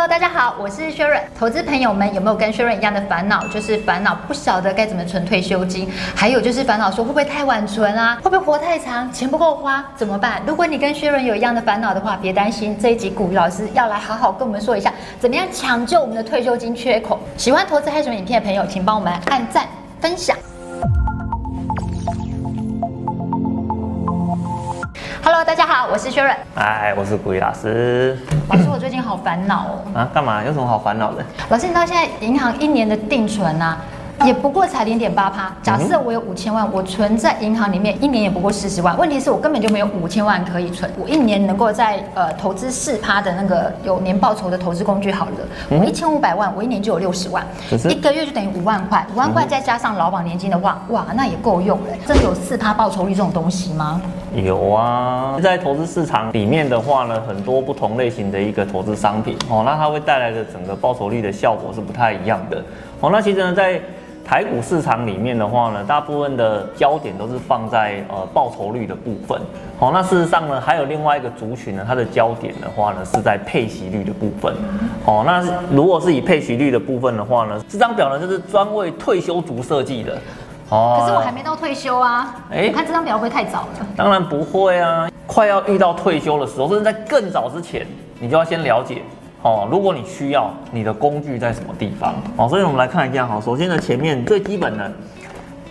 Hello，大家好，我是 Sharon。投资朋友们有没有跟 Sharon 一样的烦恼？就是烦恼不晓得该怎么存退休金，还有就是烦恼说会不会太晚存啊？会不会活太长，钱不够花怎么办？如果你跟 Sharon 有一样的烦恼的话，别担心，这一集股鱼老师要来好好跟我们说一下，怎么样抢救我们的退休金缺口。喜欢投资嗨什么影片的朋友，请帮我们按赞分享。Hello，大家好，我是 Sharon。嗨，我是古雨老师。老师，我最近好烦恼哦。啊，干嘛？有什么好烦恼的？老师，你知道现在银行一年的定存啊，也不过才零点八趴。假设我有五千万，我存在银行里面一年也不过四十万。问题是我根本就没有五千万可以存。我一年能够在呃投资四趴的那个有年报酬的投资工具好了，我一千五百万，我一年就有六十万，一个月就等于五万块。五万块再加上劳保年金的话，哇，那也够用了。真的有四趴报酬率这种东西吗？有啊，在投资市场里面的话呢，很多不同类型的一个投资商品哦，那它会带来的整个报酬率的效果是不太一样的哦。那其实呢，在台股市场里面的话呢，大部分的焦点都是放在呃报酬率的部分。好，那事实上呢，还有另外一个族群呢，它的焦点的话呢，是在配息率的部分。哦，那如果是以配息率的部分的话呢，这张表呢就是专为退休族设计的。哦，可是我还没到退休啊。哎，我看这张表会不会太早了？当然不会啊，快要遇到退休的时候，甚至在更早之前，你就要先了解。哦，如果你需要，你的工具在什么地方？哦，所以我们来看一下哈。首先呢，前面最基本的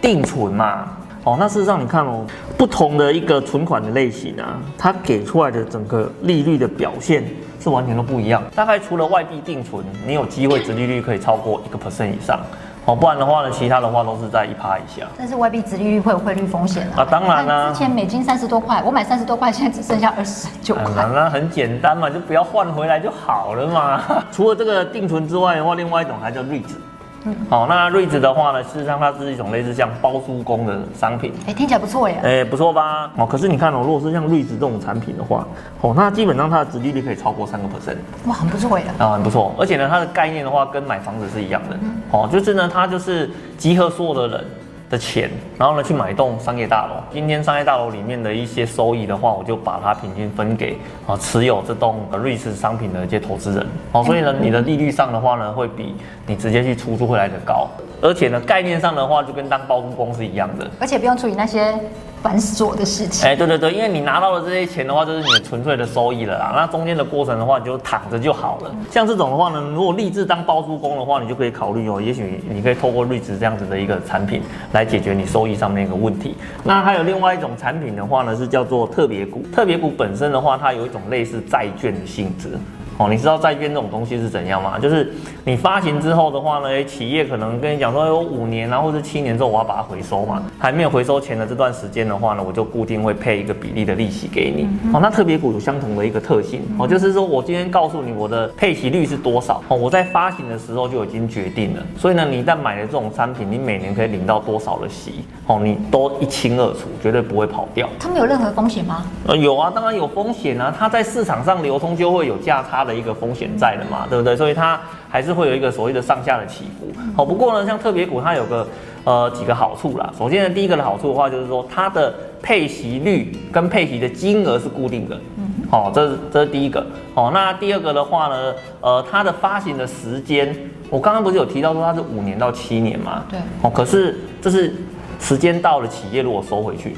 定存嘛。哦，那事实上你看哦，不同的一个存款的类型啊，它给出来的整个利率的表现是完全都不一样。大概除了外币定存，你有机会值利率可以超过一个 percent 以上。哦，不然的话呢，其他的话都是在一趴以下。但是外币殖利率会有汇率风险啊。啊，当然啦、啊。之前美金三十多块，我买三十多块，现在只剩下二十九块。那、嗯、很简单嘛，就不要换回来就好了嘛。除了这个定存之外的话，另外一种还叫 REITs。嗯。好，那 REITs 的话呢，事实上它是一种类似像包租公的商品。哎、欸，听起来不错耶。哎、欸，不错吧？哦，可是你看哦，如果是像 REITs 这种产品的话，哦，那基本上它的殖利率可以超过三个 percent。哇，很不错耶。啊，很不错。而且呢，它的概念的话，跟买房子是一样的。嗯。哦，就是呢，它就是。集合所有的人的钱，然后呢，去买一栋商业大楼。今天商业大楼里面的一些收益的话，我就把它平均分给啊持有这栋 REITs 商品的一些投资人。哦，所以呢，你的利率上的话呢，会比你直接去出租会来的高。而且呢，概念上的话，就跟当包租公是一样的。而且不用处理那些。繁琐的事情，哎，对对对，因为你拿到了这些钱的话，就是你纯粹的收益了啦。那中间的过程的话，你就躺着就好了。像这种的话呢，如果立志当包租公的话，你就可以考虑哦，也许你可以透过 REITs 这样子的一个产品来来解决你收益上面一个问题。那还有另外一种产品的话呢，是叫做特别股。特别股本身的话，它有一种类似债券的性质。哦，你知道债券这种东西是怎样吗？就是你发行之后的话呢，企业可能跟你讲说有五年啊，或者七年之后我要把它回收嘛，还没有回收前的这段时间的话呢，我就固定会配一个比例的利息给你。哦，那特别股有相同的一个特性哦，就是说我今天告诉你我的配息率是多少哦，我在发行的时候就已经决定了，所以呢，你一旦买了这种产品，你每年可以领到多少的息哦，你都一清二楚，绝对不会跑掉。他们有任何风险吗？呃，有啊，当然有风险啊，它在市场上流通就会有价差的一个风险在的嘛，对不对？所以它还是会有一个所谓的上下的起伏。好，不过呢，像特别股它有个呃几个好处啦。首先呢，第一个的好处的话，就是说它的配息率跟配息的金额是固定的。嗯，好，这是这是第一个。好，那第二个的话呢，呃，它的发行的时间，我刚刚不是有提到说它是五年到七年嘛？对。哦，可是这是时间到了，企业如果收回去。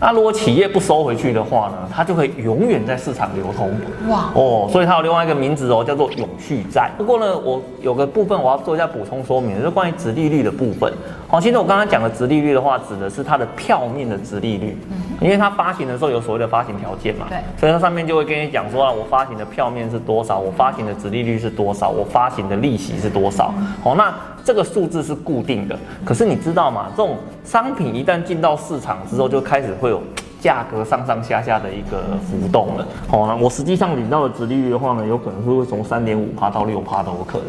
那如果企业不收回去的话呢，它就会永远在市场流通。哇哦，所以它有另外一个名字哦，叫做永续债。不过呢，我有个部分我要做一下补充说明，就是关于殖利率的部分。好，其实我刚刚讲的殖利率的话，指的是它的票面的殖利率，因为它发行的时候有所谓的发行条件嘛。对。所以它上面就会跟你讲说啊，我发行的票面是多少，我发行的殖利率是多少，我发行的利息是多少。好，那。这个数字是固定的，可是你知道吗？这种商品一旦进到市场之后，就开始会有价格上上下下的一个浮动了。好，那我实际上领到的殖利率的话呢，有可能是会从三点五趴到六趴都有可能。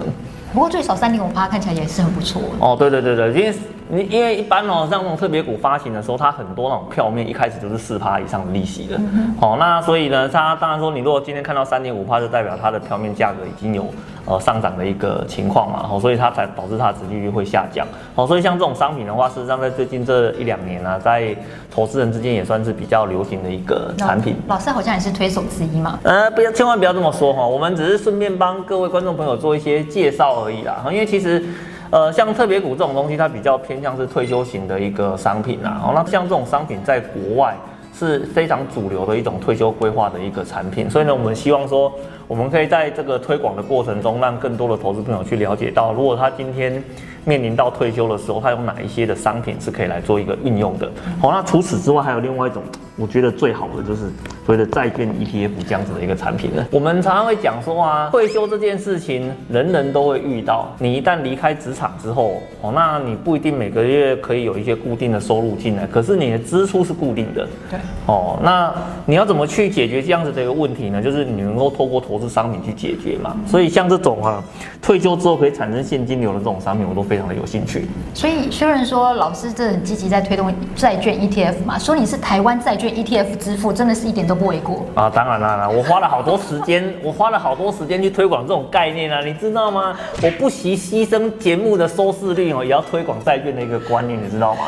不过最少三点五趴看起来也是很不错。哦，对对对对，因为你因为一般哦，像那种特别股发行的时候，它很多那种票面一开始就是四趴以上的利息的。嗯、哦，那所以呢，它当然说，你如果今天看到三点五趴，就代表它的票面价格已经有呃上涨的一个情况嘛。哦，所以它才导致它的殖利率会下降。哦，所以像这种商品的话，事实上在最近这一两年呢、啊，在投资人之间也算是比较流行的一个产品。老师好像也是推手之一嘛。呃，不要，千万不要这么说哈、哦，我们只是顺便帮各位观众朋友做一些介绍而已啦。因为其实。呃，像特别股这种东西，它比较偏向是退休型的一个商品呐。哦，那像这种商品在国外是非常主流的一种退休规划的一个产品，所以呢，我们希望说，我们可以在这个推广的过程中，让更多的投资朋友去了解到，如果他今天面临到退休的时候，他有哪一些的商品是可以来做一个运用的。好，那除此之外，还有另外一种。我觉得最好的就是所谓的债券 ETF 这样子的一个产品了。我们常常会讲说啊，退休这件事情人人都会遇到。你一旦离开职场之后，哦，那你不一定每个月可以有一些固定的收入进来，可是你的支出是固定的。对。哦，那你要怎么去解决这样子的一个问题呢？就是你能够透过投资商品去解决嘛。所以像这种啊，退休之后可以产生现金流的这种商品，我都非常的有兴趣。所以虽然说老师这很积极在推动债券 ETF 嘛，说你是台湾债券。ETF 之父真的是一点都不为过啊！当然啦，我花了好多时间，我花了好多时间去推广这种概念啊，你知道吗？我不惜牺牲节目的收视率哦，也要推广债券的一个观念，你知道吗？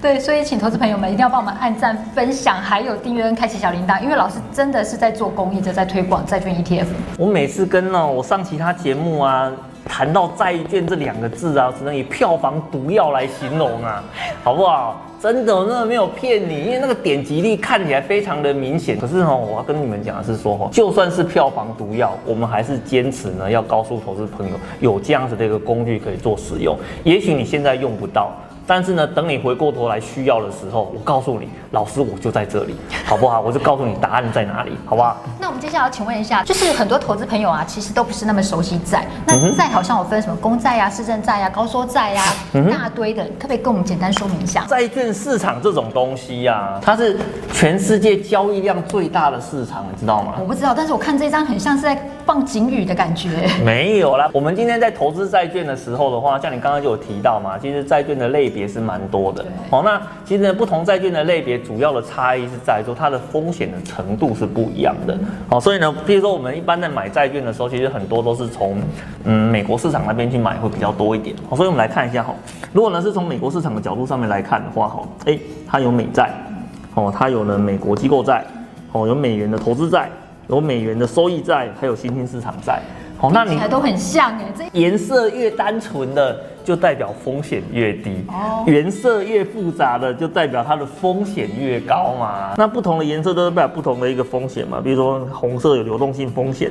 对，所以请投资朋友们一定要帮我们按赞、分享，还有订阅跟开启小铃铛，因为老师真的是在做公益的，在推广债券 ETF。我每次跟哦，我上其他节目啊，谈到债券这两个字啊，只能以票房毒药来形容啊，好不好？真的，我真的没有骗你，因为那个点击率看起来非常的明显。可是哈，我要跟你们讲的是说，就算是票房毒药，我们还是坚持呢，要告诉投资朋友，有这样子的一个工具可以做使用。也许你现在用不到。但是呢，等你回过头来需要的时候，我告诉你，老师我就在这里，好不好？我就告诉你答案在哪里，好不好？那我们接下来要请问一下，就是很多投资朋友啊，其实都不是那么熟悉债。那债好像有分什么公债呀、啊、市政债呀、啊、高收债呀、啊，一大堆的，可不可以跟我们简单说明一下？债券市场这种东西呀、啊，它是全世界交易量最大的市场，你知道吗？我不知道，但是我看这张很像是在放警语的感觉。没有啦，我们今天在投资债券的时候的话，像你刚刚就有提到嘛，其实债券的类别。是蛮多的，好，那其实呢，不同债券的类别主要的差异是在说它的风险的程度是不一样的，好，所以呢，譬如说我们一般在买债券的时候，其实很多都是从嗯美国市场那边去买会比较多一点，好，所以我们来看一下哈，如果呢是从美国市场的角度上面来看的话，哈，哎，它有美债，哦，它有了美国机构债，哦，有美元的投资债，有美元的收益债，还有新兴市场债。好，那你都很像哎，这颜色越单纯的就代表风险越低，哦，颜色越复杂的就代表它的风险越高嘛。那不同的颜色都代表不同的一个风险嘛，比如说红色有流动性风险，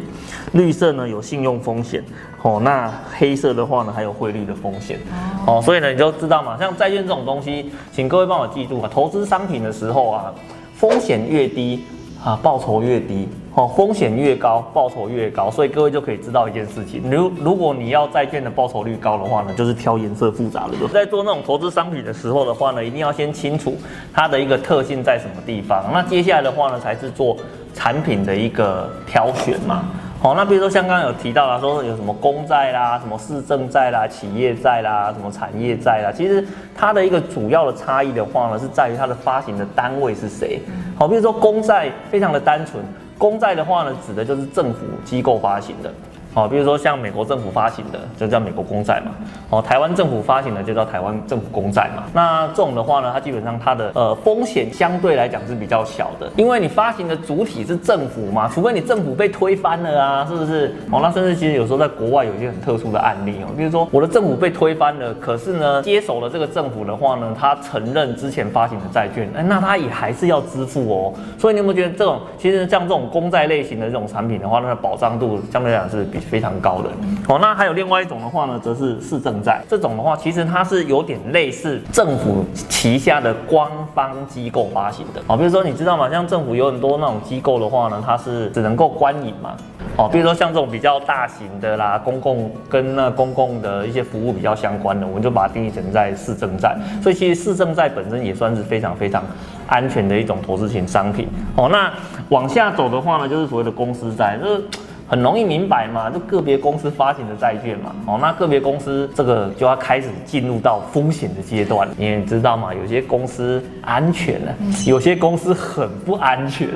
绿色呢有信用风险，哦，那黑色的话呢还有汇率的风险，哦，所以呢你就知道嘛，像债券这种东西，请各位帮我记住啊，投资商品的时候啊，风险越低啊，报酬越低。哦，风险越高，报酬越高，所以各位就可以知道一件事情，如如果你要债券的报酬率高的话呢，就是挑颜色复杂的。在做那种投资商品的时候的话呢，一定要先清楚它的一个特性在什么地方。那接下来的话呢，才是做产品的一个挑选嘛。好，那比如说像刚刚有提到啦，说有什么公债啦、什么市政债啦、企业债啦、什么产业债啦，其实它的一个主要的差异的话呢，是在于它的发行的单位是谁。好，比如说公债非常的单纯，公债的话呢，指的就是政府机构发行的。哦，比如说像美国政府发行的，就叫美国公债嘛。哦，台湾政府发行的就叫台湾政府公债嘛。那这种的话呢，它基本上它的呃风险相对来讲是比较小的，因为你发行的主体是政府嘛，除非你政府被推翻了啊，是不是？哦，那甚至其实有时候在国外有一些很特殊的案例哦，比如说我的政府被推翻了，可是呢接手了这个政府的话呢，他承认之前发行的债券，哎，那他也还是要支付哦。所以你有没有觉得这种其实像这种公债类型的这种产品的话，它的保障度相对来讲是比较。非常高的哦，那还有另外一种的话呢，则是市政债。这种的话，其实它是有点类似政府旗下的官方机构发行的哦。比如说，你知道吗？像政府有很多那种机构的话呢，它是只能够官营嘛。哦，比如说像这种比较大型的啦，公共跟那公共的一些服务比较相关的，我们就把它定义成在市政债。所以其实市政债本身也算是非常非常安全的一种投资型商品。哦，那往下走的话呢，就是所谓的公司债，就是。很容易明白嘛，就个别公司发行的债券嘛，哦，那个别公司这个就要开始进入到风险的阶段，你也知道嘛，有些公司安全了，有些公司很不安全，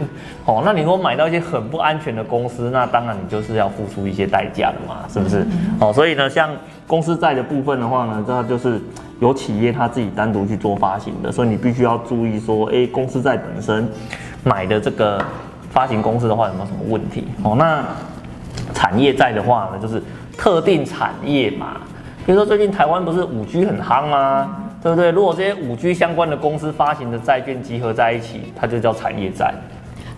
哦，那你如果买到一些很不安全的公司，那当然你就是要付出一些代价的嘛，是不是？哦，所以呢，像公司债的部分的话呢，这就是有企业他自己单独去做发行的，所以你必须要注意说，哎，公司债本身买的这个发行公司的话有没有什么问题？哦，那。产业债的话呢，就是特定产业嘛，比如说最近台湾不是五 G 很夯吗？对不对？如果这些五 G 相关的公司发行的债券集合在一起，它就叫产业债。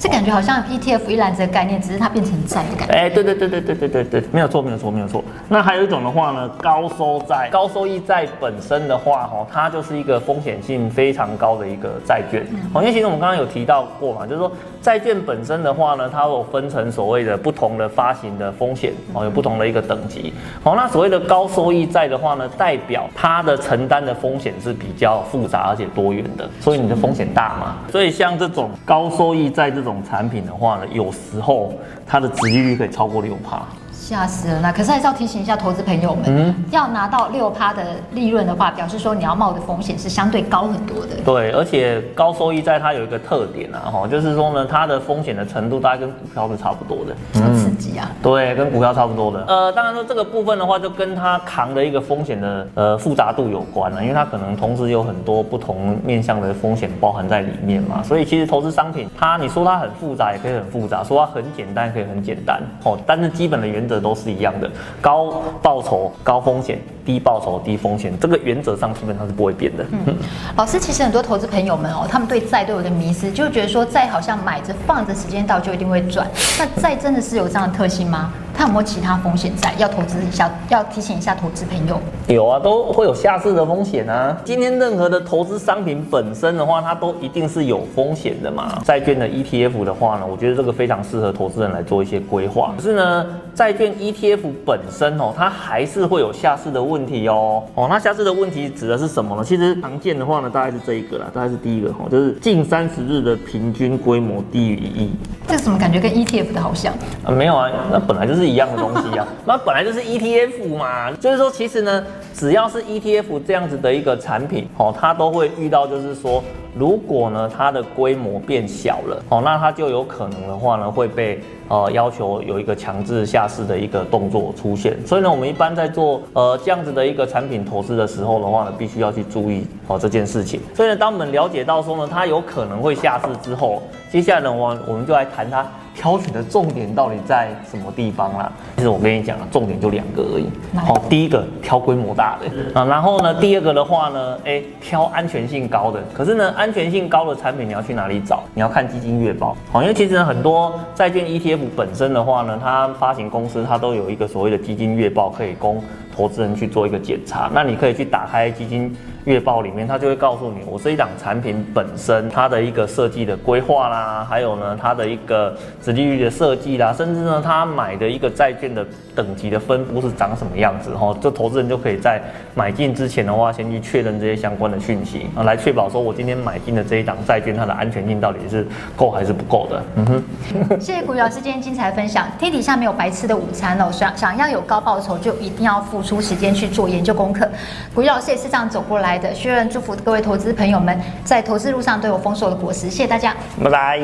这感觉好像 ETF 一篮子的概念，只是它变成债的感觉。哎，对对对对对对对对，没有错没有错没有错。那还有一种的话呢，高收债、高收益债本身的话，哈，它就是一个风险性非常高的一个债券。好，因为其实我们刚刚有提到过嘛，就是说债券本身的话呢，它有分成所谓的不同的发行的风险，哦，有不同的一个等级。好，那所谓的高收益债的话呢，代表它的承担的风险是比较复杂而且多元的，所以你的风险大嘛。所以像这种高收益债这种。产品的话呢，有时候它的值利率可以超过六趴。吓死了！那可是还是要提醒一下投资朋友们，嗯，要拿到六趴的利润的话，表示说你要冒的风险是相对高很多的。对，而且高收益债它有一个特点啊，哈，就是说呢，它的风险的程度大概跟股票是差不多的。这么刺激啊！对，跟股票差不多的。呃，当然说这个部分的话，就跟它扛的一个风险的呃复杂度有关了，因为它可能同时有很多不同面向的风险包含在里面嘛。所以其实投资商品，它你说它很复杂也可以很复杂，说它很简单也可以很简单，哦，但是基本的原则。都是一样的，高报酬高风险，低报酬低风险，这个原则上基本上是不会变的。嗯，老师，其实很多投资朋友们哦，他们对债都有点迷失，就觉得说债好像买着放着，时间到就一定会赚。那债真的是有这样的特性吗？它有没有其他风险债要投资一下？要提醒一下投资朋友。有啊，都会有下市的风险啊。今天任何的投资商品本身的话，它都一定是有风险的嘛。债券的 ETF 的话呢，我觉得这个非常适合投资人来做一些规划。可是呢，债券 ETF 本身哦，它还是会有下市的问题哦。哦，那下市的问题指的是什么呢？其实常见的话呢，大概是这一个啦，大概是第一个哦，就是近三十日的平均规模低于一亿。这怎么感觉跟 ETF 的好像？啊，没有啊，那本来就是一样的东西啊，那本来就是 ETF 嘛，就是说其实呢，只要是 ETF 这样子的一个产品，哦，它都会遇到，就是说。如果呢，它的规模变小了，哦，那它就有可能的话呢，会被呃要求有一个强制下市的一个动作出现。所以呢，我们一般在做呃这样子的一个产品投资的时候的话呢，必须要去注意哦这件事情。所以呢，当我们了解到说呢，它有可能会下市之后，接下来呢，我我们就来谈它。挑选的重点到底在什么地方啦？其实我跟你讲啊，重点就两个而已。好，第一个挑规模大的啊，然后呢，第二个的话呢，哎，挑安全性高的。可是呢，安全性高的产品你要去哪里找？你要看基金月报。好，因为其实呢，很多债券 ETF 本身的话呢，它发行公司它都有一个所谓的基金月报可以供投资人去做一个检查。那你可以去打开基金。月报里面，它就会告诉你，我这一档产品本身它的一个设计的规划啦，还有呢，它的一个殖利率的设计啦，甚至呢，它买的一个债券的等级的分布是长什么样子，哈，这投资人就可以在买进之前的话，先去确认这些相关的讯息啊，来确保说我今天买进的这一档债券它的安全性到底是够还是不够的。嗯哼，谢谢股鱼老师今天精彩分享。天底下没有白吃的午餐哦，想想要有高报酬，就一定要付出时间去做研究功课。股鱼老师也是这样走过来。来的，薛仁祝福各位投资朋友们在投资路上都有丰硕的果实，谢谢大家，拜拜。